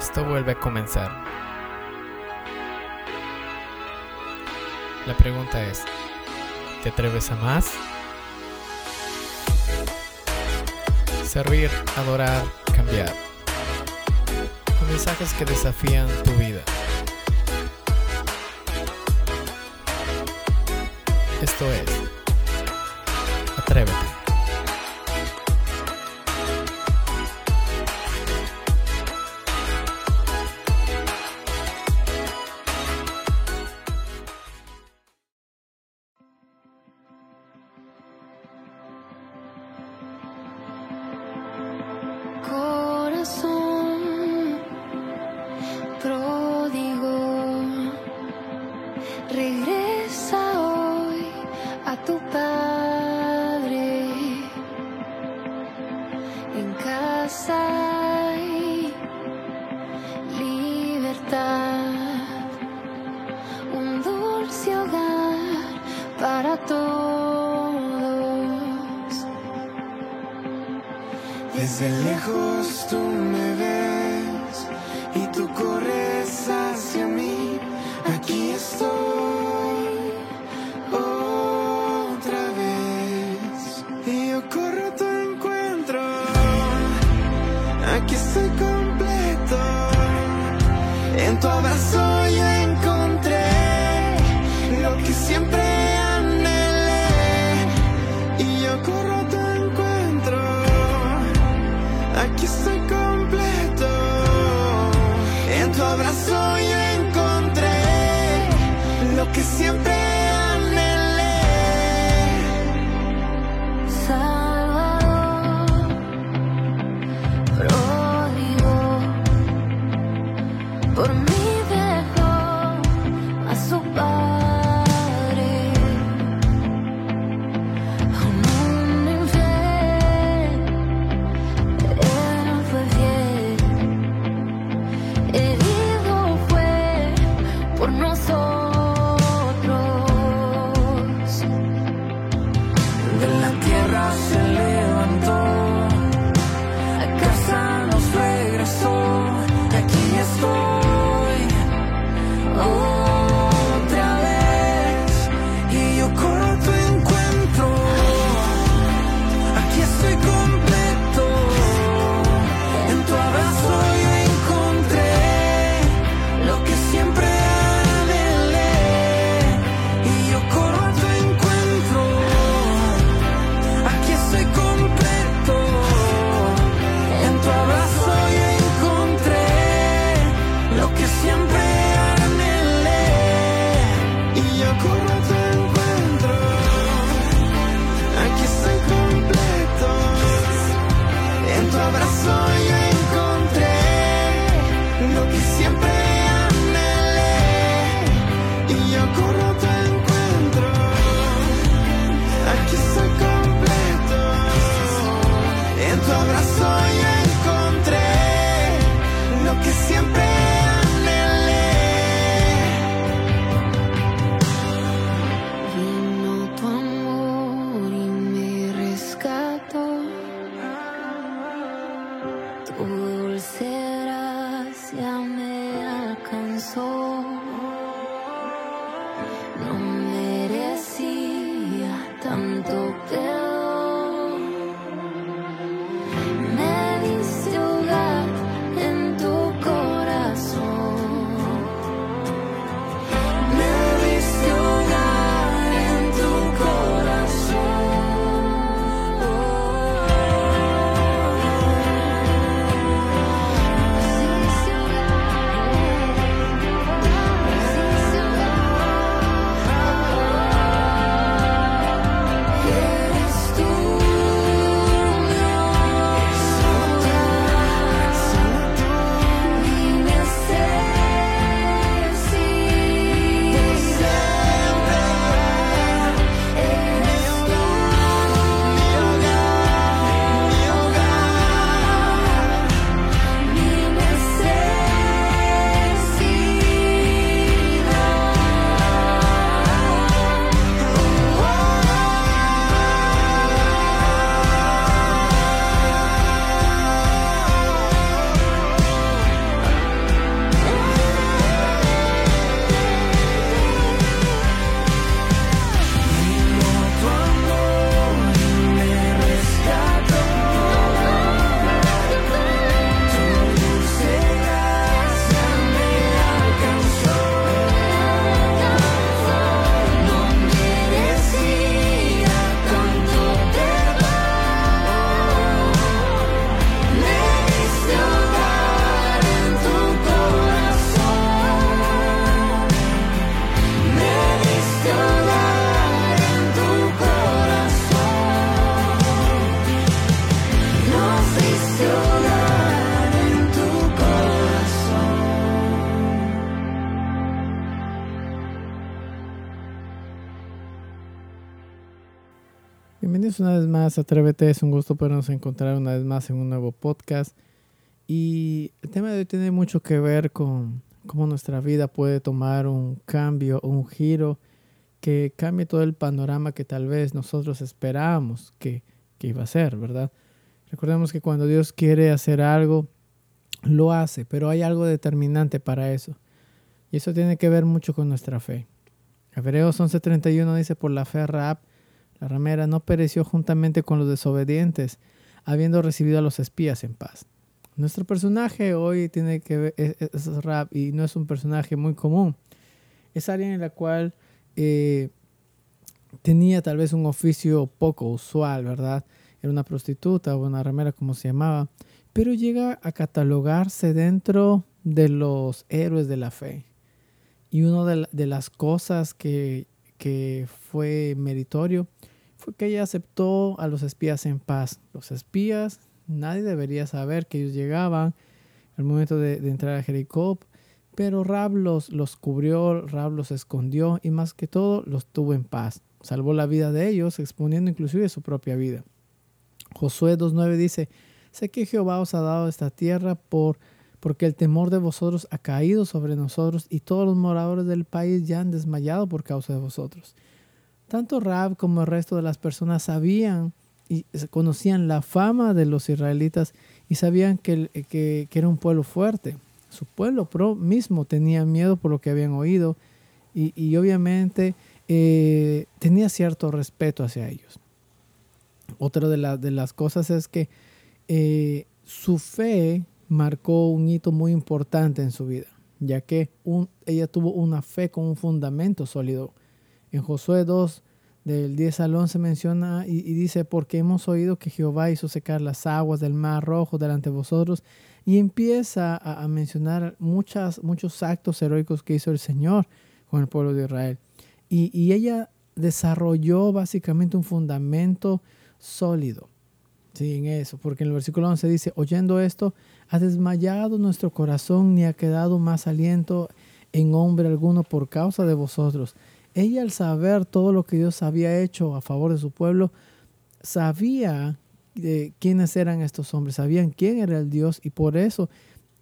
esto vuelve a comenzar. La pregunta es, ¿te atreves a más? Servir, adorar, cambiar. Con mensajes que desafían tu vida. Esto es, atrévete. Regresa hoy a tu padre. En casa hay libertad, un dulce hogar para todos. Desde lejos tú kiss and go Una vez más Atrévete, es un gusto podernos encontrar una vez más en un nuevo podcast. Y el tema de hoy tiene mucho que ver con cómo nuestra vida puede tomar un cambio, un giro que cambie todo el panorama que tal vez nosotros esperábamos que, que iba a ser, ¿verdad? Recordemos que cuando Dios quiere hacer algo, lo hace, pero hay algo determinante para eso. Y eso tiene que ver mucho con nuestra fe. Hebreos 11:31 dice, por la fe Raab, la ramera, no pereció juntamente con los desobedientes, habiendo recibido a los espías en paz. Nuestro personaje hoy tiene que ver, es, es Raab y no es un personaje muy común. Es alguien en la cual eh, tenía tal vez un oficio poco usual, ¿verdad? Era una prostituta o una ramera como se llamaba, pero llega a catalogarse dentro de los héroes de la fe. Y una de, de, las cosas que, que fue meritorio fue que ella aceptó a los espías en paz. Los espías, nadie debería saber que ellos llegaban al momento de, entrar a Jericó, pero Rab los, los cubrió, Rab los escondió y más que todo los tuvo en paz. Salvó la vida de ellos, exponiendo inclusive su propia vida. Josué 2.9 dice, sé que Jehová os ha dado esta tierra por, porque el temor de vosotros ha caído sobre nosotros y todos los moradores del país ya han desmayado por causa de vosotros. Tanto Rab como el resto de las personas sabían y conocían la fama de los israelitas y sabían que, que, que era un pueblo fuerte. Su pueblo pro mismo tenía miedo por lo que habían oído y, y obviamente eh, tenía cierto respeto hacia ellos. Otra de, la, de las cosas es que eh, su fe marcó un hito muy importante en su vida, ya que ella tuvo una fe con un fundamento sólido. En Josué 2, del 10 al 11 menciona y, y, dice, porque hemos oído que Jehová hizo secar las aguas del mar rojo delante de vosotros, y empieza a, mencionar muchas, muchos actos heroicos que hizo el Señor con el pueblo de Israel. Y, y ella desarrolló básicamente un fundamento sólido. Sí, en eso, porque en el versículo 11 dice, oyendo esto, ha desmayado nuestro corazón, ni ha quedado más aliento en hombre alguno por causa de vosotros. Ella al saber todo lo que Dios había hecho a favor de su pueblo, sabía de quiénes eran estos hombres, sabían quién era el Dios y por eso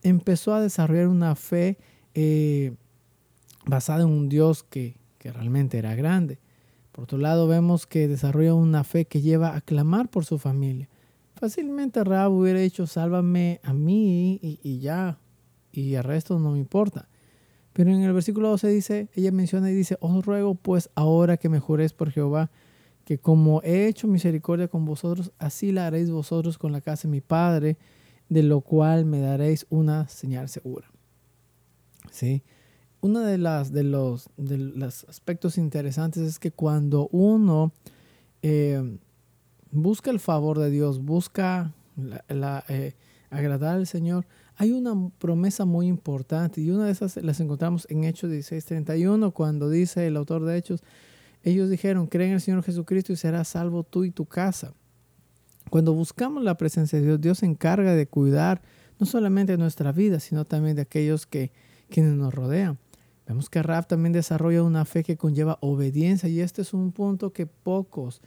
empezó a desarrollar una fe eh, basada en un Dios que, que realmente era grande. Por otro lado, vemos que desarrolla una fe que lleva a clamar por su familia. Fácilmente Rab hubiera dicho, sálvame a mí y, y, ya, y el resto no me importa. Pero en el versículo 12 dice, ella menciona y dice, os ruego pues ahora que me juréis por Jehová, que como he hecho misericordia con vosotros, así la haréis vosotros con la casa de mi Padre, de lo cual me daréis una señal segura. ¿Sí? Uno de, las, de, los, de los aspectos interesantes es que cuando uno eh, busca el favor de Dios, busca la, eh, agradar al Señor, hay una promesa muy importante y una de esas las encontramos en Hechos 16:31 cuando dice el autor de Hechos, ellos dijeron, creen en el Señor Jesucristo y serás salvo tú y tu casa. Cuando buscamos la presencia de Dios, Dios se encarga de cuidar no solamente nuestra vida, sino también de aquellos que quienes nos rodean. Vemos que Rab también desarrolla una fe que conlleva obediencia y este es un punto que pocos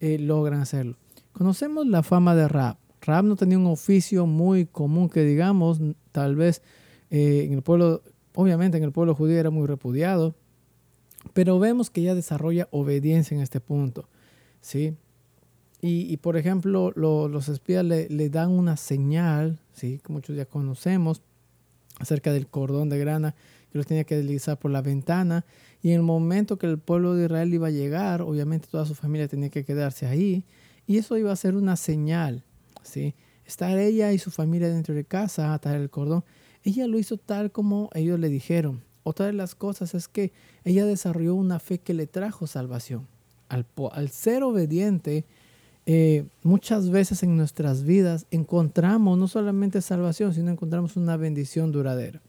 eh, logran hacerlo. Conocemos la fama de Rab. Rab no tenía un oficio muy común que digamos, tal vez eh, en el pueblo, obviamente en el pueblo judío era muy repudiado, pero vemos que ella desarrolla obediencia en este punto, ¿sí? Y, por ejemplo, lo, los espías le, le, dan una señal, ¿sí? Que muchos ya conocemos, acerca del cordón de grana que los tenía que deslizar por la ventana. Y en el momento que el pueblo de Israel iba a llegar, obviamente toda su familia tenía que quedarse ahí. Y eso iba a ser una señal, Estar ella y su familia dentro de casa, atar el cordón. Ella lo hizo tal como ellos le dijeron. Otra de las cosas es que ella desarrolló una fe que le trajo salvación. Al, ser obediente, eh, muchas veces en nuestras vidas encontramos no solamente salvación, sino encontramos una bendición duradera.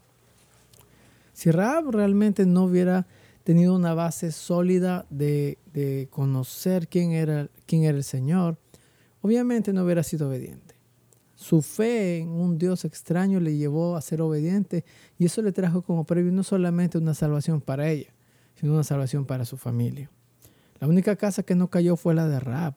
Si Rahab realmente no hubiera tenido una base sólida de, de conocer quién era, quién era el Señor, obviamente no hubiera sido obediente. Su fe en un Dios extraño le llevó a ser obediente y eso le trajo como previo no solamente una salvación para ella, sino una salvación para su familia. La única casa que no cayó fue la de Rahab.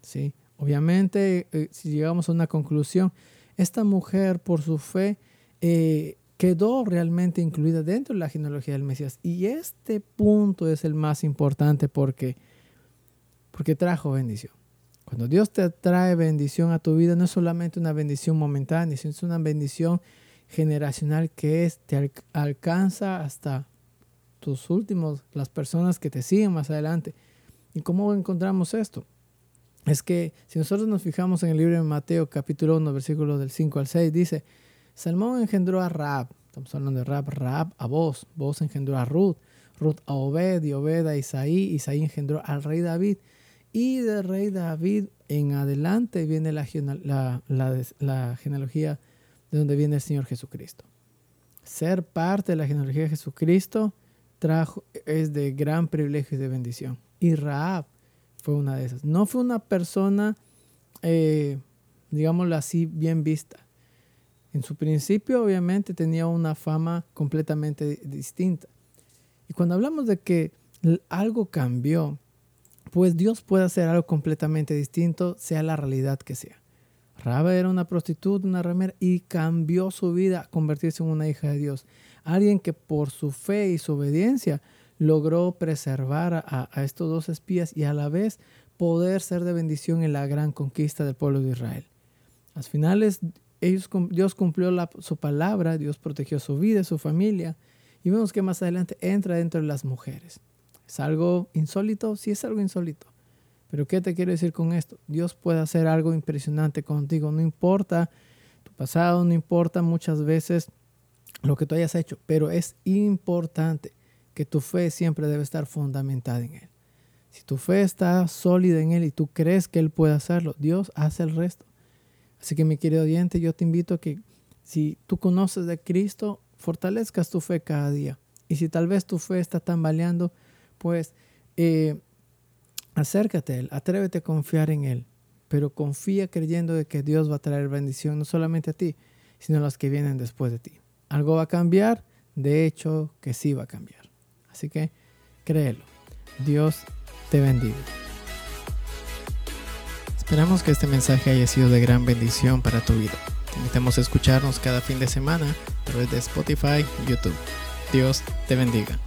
¿sí? Obviamente, eh, si llegamos a una conclusión, esta mujer por su fe eh, quedó realmente incluida dentro de la genealogía del Mesías. Y este punto es el más importante porque, porque trajo bendición. Cuando Dios te trae bendición a tu vida, no es solamente una bendición momentánea, sino es una bendición generacional que es, te al- alcanza hasta tus últimos, las personas que te siguen más adelante. ¿Y cómo encontramos esto? Es que si nosotros nos fijamos en el libro de Mateo capítulo 1, versículos del 5 al 6, dice, Salmón engendró a Raab, estamos hablando de Raab, Raab a Boz, Boz engendró a Ruth, Ruth a Obed y Obed a Isaí, Isaí engendró al rey David. Y del rey David en adelante viene la, gene- la, la, la genealogía de donde viene el Señor Jesucristo. Ser parte de la genealogía de Jesucristo es de gran privilegio y de bendición. Y Raab fue una de esas. No fue una persona, eh, digámoslo así, bien vista. En su principio, obviamente, tenía una fama completamente di- distinta. Y cuando hablamos de que algo cambió, pues Dios puede hacer algo completamente distinto, sea la realidad que sea. Raba era una prostituta, una ramera, y cambió su vida a convertirse en una hija de Dios. Alguien que por su fe y su obediencia logró preservar a, estos dos espías y a la vez poder ser de bendición en la gran conquista del pueblo de Israel. Al finales, Dios cumplió su palabra, Dios protegió su vida, su familia, y vemos que más adelante entra dentro de las mujeres. ¿Es algo insólito? Sí, es algo insólito. Pero ¿qué te quiero decir con esto? Dios puede hacer algo impresionante contigo, no importa tu pasado, no importa muchas veces lo que tú hayas hecho, pero es importante que tu fe siempre debe estar fundamentada en Él. Si tu fe está sólida en Él y tú crees que Él puede hacerlo, Dios hace el resto. Así que mi querido oyente, yo te invito a que si tú conoces de Cristo, fortalezcas tu fe cada día. Y si tal vez tu fe está tambaleando, pues eh, acércate a Él, atrévete a confiar en Él, pero confía creyendo de que Dios va a traer bendición no solamente a ti, sino a los que vienen después de ti. ¿Algo va a cambiar? De hecho, que sí va a cambiar. Así que créelo. Dios te bendiga. Esperamos que este mensaje haya sido de gran bendición para tu vida. Te invitamos a escucharnos cada fin de semana a través de Spotify y YouTube. Dios te bendiga.